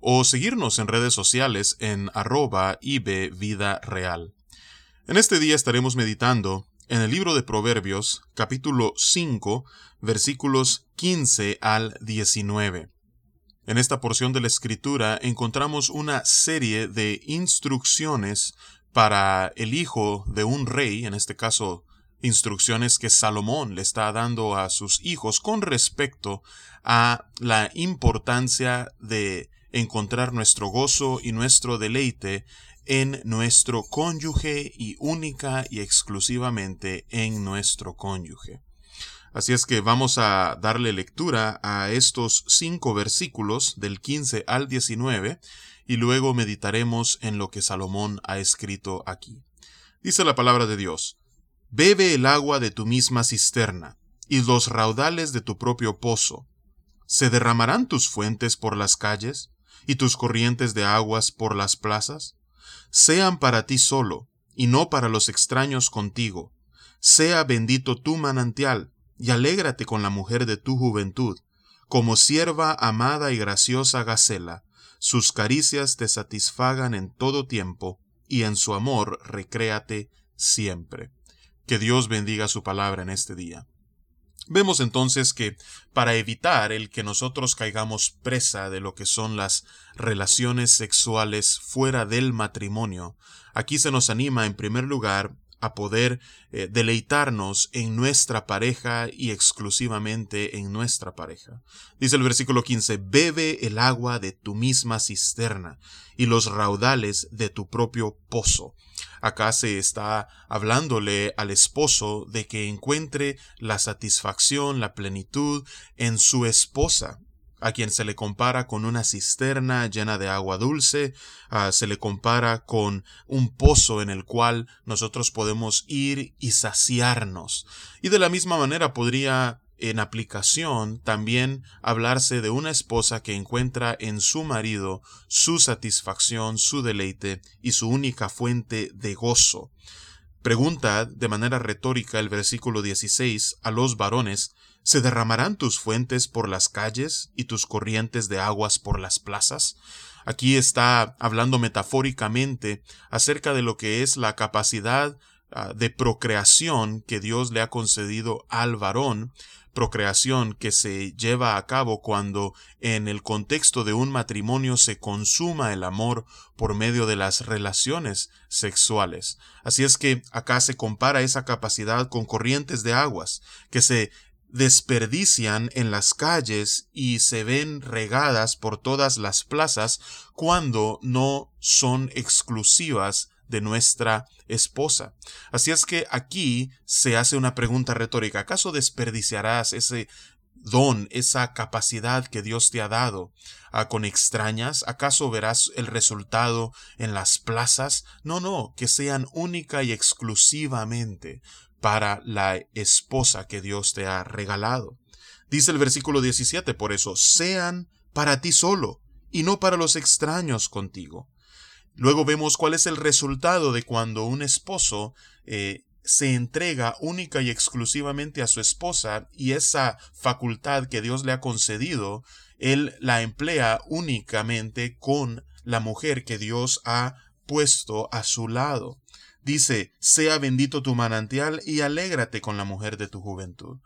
o seguirnos en redes sociales en arroba Vida Real. En este día estaremos meditando en el libro de Proverbios, capítulo 5, versículos 15 al 19. En esta porción de la escritura encontramos una serie de instrucciones para el hijo de un rey, en este caso instrucciones que Salomón le está dando a sus hijos con respecto a la importancia de encontrar nuestro gozo y nuestro deleite en nuestro cónyuge y única y exclusivamente en nuestro cónyuge. Así es que vamos a darle lectura a estos cinco versículos del 15 al 19 y luego meditaremos en lo que Salomón ha escrito aquí. Dice la palabra de Dios, Bebe el agua de tu misma cisterna y los raudales de tu propio pozo. ¿Se derramarán tus fuentes por las calles? Y tus corrientes de aguas por las plazas? Sean para ti solo, y no para los extraños contigo. Sea bendito tu manantial, y alégrate con la mujer de tu juventud, como sierva amada y graciosa Gacela, sus caricias te satisfagan en todo tiempo, y en su amor recréate siempre. Que Dios bendiga su palabra en este día. Vemos entonces que para evitar el que nosotros caigamos presa de lo que son las relaciones sexuales fuera del matrimonio, aquí se nos anima en primer lugar a poder eh, deleitarnos en nuestra pareja y exclusivamente en nuestra pareja. Dice el versículo 15, bebe el agua de tu misma cisterna y los raudales de tu propio pozo. Acá se está hablándole al esposo de que encuentre la satisfacción, la plenitud en su esposa, a quien se le compara con una cisterna llena de agua dulce, se le compara con un pozo en el cual nosotros podemos ir y saciarnos. Y de la misma manera podría en aplicación también hablarse de una esposa que encuentra en su marido su satisfacción, su deleite y su única fuente de gozo. Pregunta de manera retórica el versículo 16 a los varones, ¿se derramarán tus fuentes por las calles y tus corrientes de aguas por las plazas? Aquí está hablando metafóricamente acerca de lo que es la capacidad ah, de procreación que Dios le ha concedido al varón procreación que se lleva a cabo cuando en el contexto de un matrimonio se consuma el amor por medio de las relaciones sexuales. Así es que acá se compara esa capacidad con corrientes de aguas que se desperdician en las calles y se ven regadas por todas las plazas cuando no son exclusivas de nuestra esposa. Así es que aquí se hace una pregunta retórica. ¿Acaso desperdiciarás ese don, esa capacidad que Dios te ha dado a con extrañas? ¿Acaso verás el resultado en las plazas? No, no, que sean única y exclusivamente para la esposa que Dios te ha regalado. Dice el versículo 17, por eso, sean para ti solo y no para los extraños contigo. Luego vemos cuál es el resultado de cuando un esposo eh, se entrega única y exclusivamente a su esposa y esa facultad que Dios le ha concedido, él la emplea únicamente con la mujer que Dios ha puesto a su lado. Dice, sea bendito tu manantial y alégrate con la mujer de tu juventud.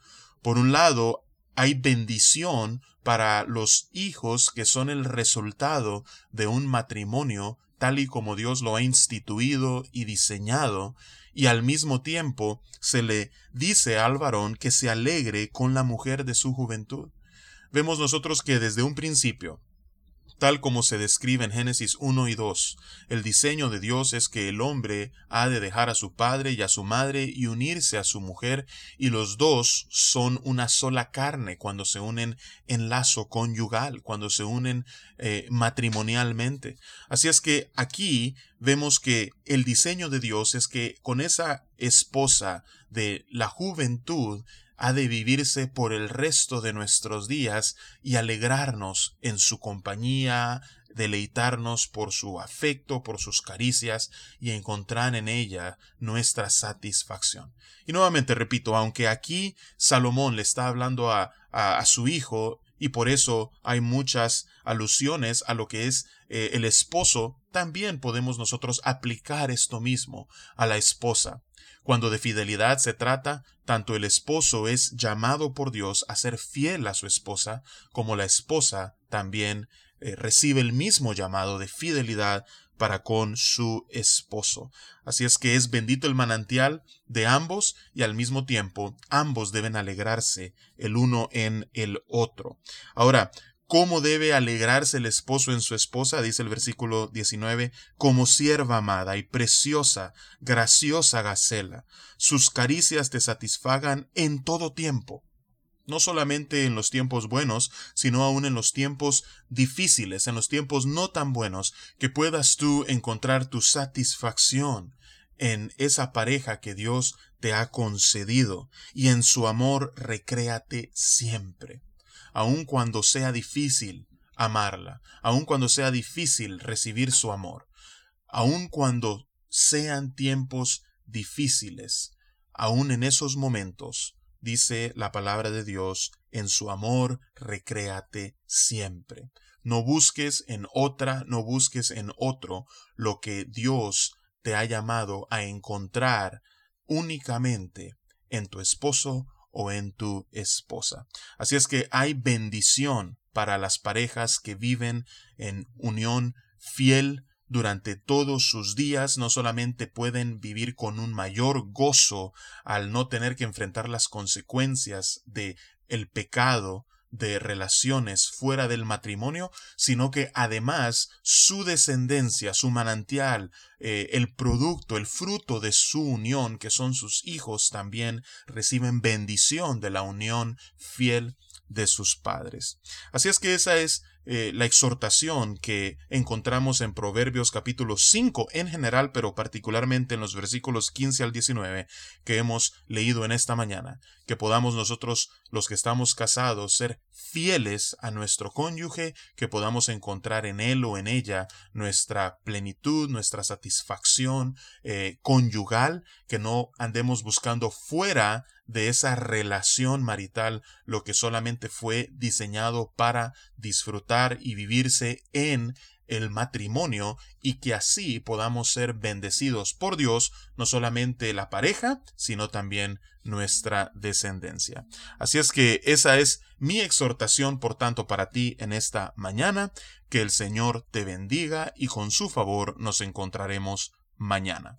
Por un lado, hay bendición para los hijos que son el resultado de un matrimonio tal y como Dios lo ha instituido y diseñado, y al mismo tiempo se le dice al varón que se alegre con la mujer de su juventud. Vemos nosotros que desde un principio, tal como se describe en Génesis 1 y 2. El diseño de Dios es que el hombre ha de dejar a su padre y a su madre y unirse a su mujer, y los dos son una sola carne cuando se unen en lazo conyugal, cuando se unen eh, matrimonialmente. Así es que aquí vemos que el diseño de Dios es que con esa esposa de la juventud ha de vivirse por el resto de nuestros días y alegrarnos en su compañía, deleitarnos por su afecto, por sus caricias y encontrar en ella nuestra satisfacción. Y nuevamente repito, aunque aquí Salomón le está hablando a, a, su hijo y por eso hay muchas alusiones a lo que es eh, el esposo, también podemos nosotros aplicar esto mismo a la esposa. Cuando de fidelidad se trata, tanto el esposo es llamado por Dios a ser fiel a su esposa, como la esposa también eh, recibe el mismo llamado de fidelidad para con su esposo. Así es que es bendito el manantial de ambos y al mismo tiempo ambos deben alegrarse el uno en el otro. Ahora, ¿Cómo debe alegrarse el esposo en su esposa? Dice el versículo 19, como sierva amada y preciosa, graciosa Gacela. Sus caricias te satisfagan en todo tiempo. No solamente en los tiempos buenos, sino aún en los tiempos difíciles, en los tiempos no tan buenos, que puedas tú encontrar tu satisfacción en esa pareja que Dios te ha concedido, y en su amor recréate siempre. Aun cuando sea difícil amarla, aun cuando sea difícil recibir su amor, aun cuando sean tiempos difíciles, aun en esos momentos, dice la palabra de Dios, en su amor recréate siempre. No busques en otra, no busques en otro lo que Dios te ha llamado a encontrar únicamente en tu esposo o en tu esposa. Así es que hay bendición para las parejas que viven en unión fiel durante todos sus días no solamente pueden vivir con un mayor gozo al no tener que enfrentar las consecuencias de el pecado de relaciones fuera del matrimonio, sino que además su descendencia, su manantial, eh, el producto, el fruto de su unión, que son sus hijos, también reciben bendición de la unión fiel de sus padres. Así es que esa es eh, la exhortación que encontramos en Proverbios capítulo 5 en general, pero particularmente en los versículos 15 al 19 que hemos leído en esta mañana, que podamos nosotros, los que estamos casados, ser fieles a nuestro cónyuge, que podamos encontrar en él o en ella nuestra plenitud, nuestra satisfacción eh, conyugal, que no andemos buscando fuera de esa relación marital lo que solamente fue diseñado para disfrutar y vivirse en el matrimonio y que así podamos ser bendecidos por Dios, no solamente la pareja, sino también nuestra descendencia. Así es que esa es mi exhortación, por tanto, para ti en esta mañana, que el Señor te bendiga y con su favor nos encontraremos mañana.